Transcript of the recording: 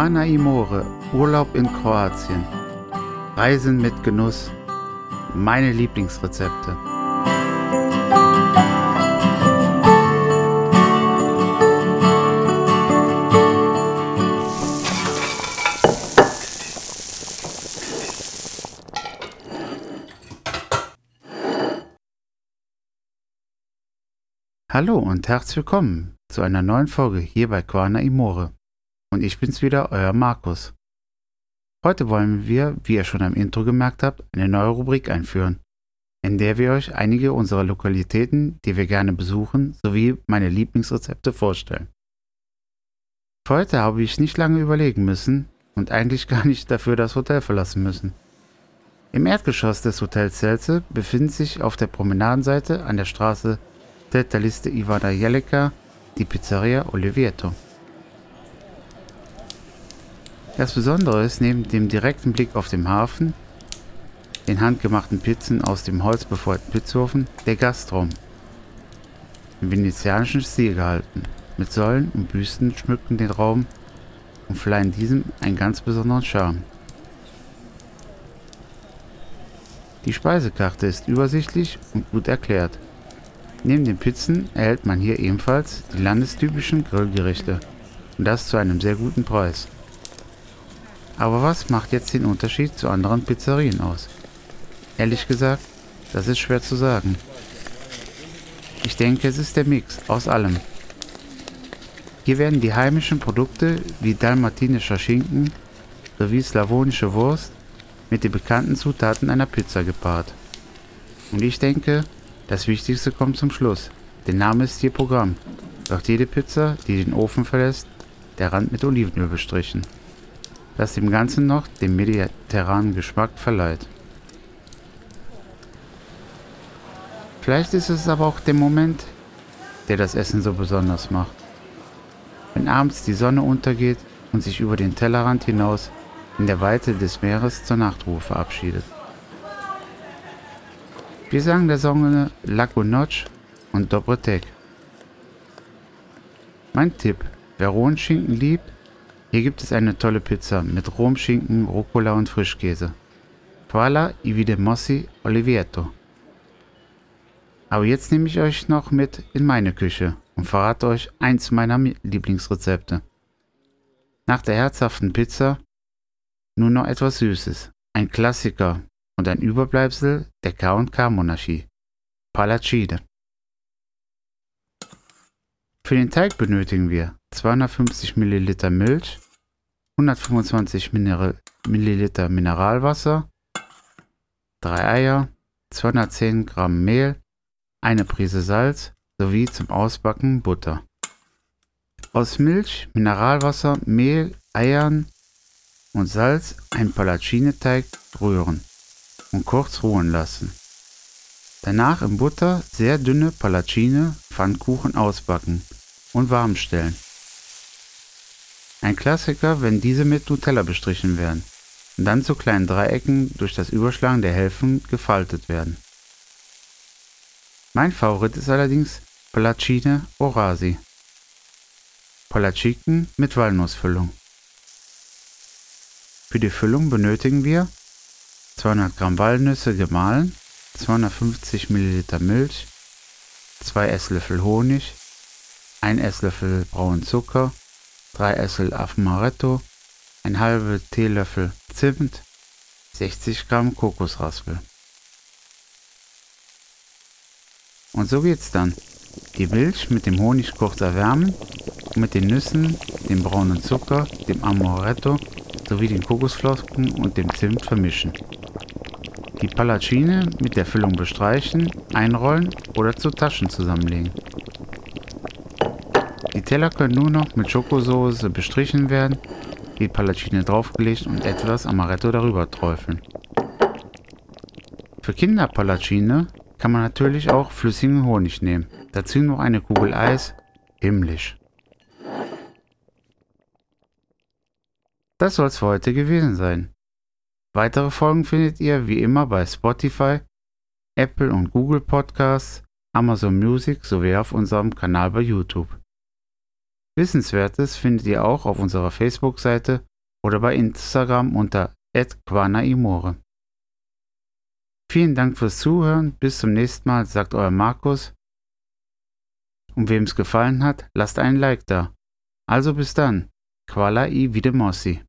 Quana Imore, Urlaub in Kroatien. Reisen mit Genuss. Meine Lieblingsrezepte. Hallo und herzlich willkommen zu einer neuen Folge hier bei Quana Imore. Und ich bin's wieder, euer Markus. Heute wollen wir, wie ihr schon am Intro gemerkt habt, eine neue Rubrik einführen, in der wir euch einige unserer Lokalitäten, die wir gerne besuchen, sowie meine Lieblingsrezepte vorstellen. Für heute habe ich nicht lange überlegen müssen und eigentlich gar nicht dafür das Hotel verlassen müssen. Im Erdgeschoss des Hotels Celce befindet sich auf der Promenadenseite an der Straße der Liste Ivana Jeleka die Pizzeria Oliveto. Das Besondere ist neben dem direkten Blick auf den Hafen, den handgemachten Pizzen aus dem holzbefolgten Pizzofen, der Gastraum. Im venezianischen Stil gehalten. Mit Säulen und Büsten schmücken den Raum und verleihen diesem einen ganz besonderen Charme. Die Speisekarte ist übersichtlich und gut erklärt. Neben den Pizzen erhält man hier ebenfalls die landestypischen Grillgerichte und das zu einem sehr guten Preis. Aber was macht jetzt den Unterschied zu anderen Pizzerien aus? Ehrlich gesagt, das ist schwer zu sagen. Ich denke, es ist der Mix aus allem. Hier werden die heimischen Produkte wie dalmatinischer Schinken sowie slawonische Wurst mit den bekannten Zutaten einer Pizza gepaart. Und ich denke, das Wichtigste kommt zum Schluss. Der Name ist hier Programm. Wird jede Pizza, die den Ofen verlässt, der Rand mit Olivenöl bestrichen, das dem Ganzen noch den mediterranen Geschmack verleiht. Vielleicht ist es aber auch der Moment, der das Essen so besonders macht. Wenn abends die Sonne untergeht und sich über den Tellerrand hinaus in der Weite des Meeres zur Nachtruhe verabschiedet. Wir sagen der Song Lago Notch und Dobrotek. Mein Tipp, wer rohen Schinken liebt, hier gibt es eine tolle Pizza mit rohem Schinken, Rucola und Frischkäse. Quala i vide Mossi Olivietto. Aber jetzt nehme ich euch noch mit in meine Küche und verrate euch eins meiner Lieblingsrezepte. Nach der herzhaften Pizza nur noch etwas Süßes. Ein Klassiker und ein Überbleibsel der K&K-Monarchie, Palacide. Für den Teig benötigen wir 250 ml Milch, 125 ml Mineralwasser, 3 Eier, 210 Gramm Mehl, eine Prise Salz sowie zum Ausbacken Butter. Aus Milch, Mineralwasser, Mehl, Eiern und Salz ein Palacineteig rühren und kurz ruhen lassen. Danach in Butter sehr dünne Palatschine Pfannkuchen ausbacken und warm stellen. Ein Klassiker, wenn diese mit Nutella bestrichen werden und dann zu kleinen Dreiecken durch das Überschlagen der Hälften gefaltet werden. Mein Favorit ist allerdings Palatschine Orasi. Palatschiken mit Walnussfüllung. Für die Füllung benötigen wir 200 Gramm Walnüsse gemahlen, 250 Milliliter Milch, 2 Esslöffel Honig, 1 Esslöffel braunen Zucker, 3 Esslöffel Amaretto, 1 halbe Teelöffel Zimt, 60 Gramm Kokosraspel. Und so geht's dann. Die Milch mit dem Honig kurz erwärmen und mit den Nüssen, dem braunen Zucker, dem Amaretto sowie den Kokosflocken und dem Zimt vermischen. Die Palatschine mit der Füllung bestreichen, einrollen oder zu Taschen zusammenlegen. Die Teller können nur noch mit Schokosauce bestrichen werden, die Palatschine draufgelegt und etwas Amaretto darüber träufeln. Für Kinderpalatschine kann man natürlich auch flüssigen Honig nehmen. Dazu noch eine Kugel Eis. Himmlisch. Das soll es für heute gewesen sein. Weitere Folgen findet ihr wie immer bei Spotify, Apple und Google Podcasts, Amazon Music sowie auf unserem Kanal bei YouTube. Wissenswertes findet ihr auch auf unserer Facebook-Seite oder bei Instagram unter @quanaimore. Vielen Dank fürs Zuhören. Bis zum nächsten Mal, sagt euer Markus. Und wem es gefallen hat, lasst einen Like da. Also bis dann. Quala i Videmossi.